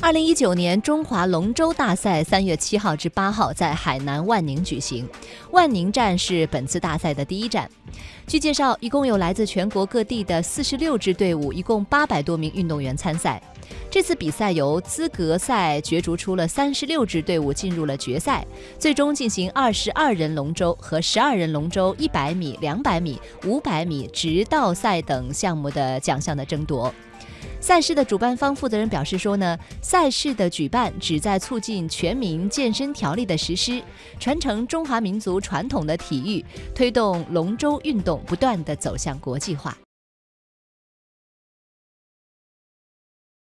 二零一九年中华龙舟大赛三月七号至八号在海南万宁举行，万宁站是本次大赛的第一站。据介绍，一共有来自全国各地的四十六支队伍，一共八百多名运动员参赛。这次比赛由资格赛角逐出了三十六支队伍进入了决赛，最终进行二十二人龙舟和十二人龙舟一百米、两百米、五百米直道赛等项目的奖项的争夺。赛事的主办方负责人表示说呢，赛事的举办旨在促进全民健身条例的实施，传承中华民族传统的体育，推动龙舟运动不断的走向国际化。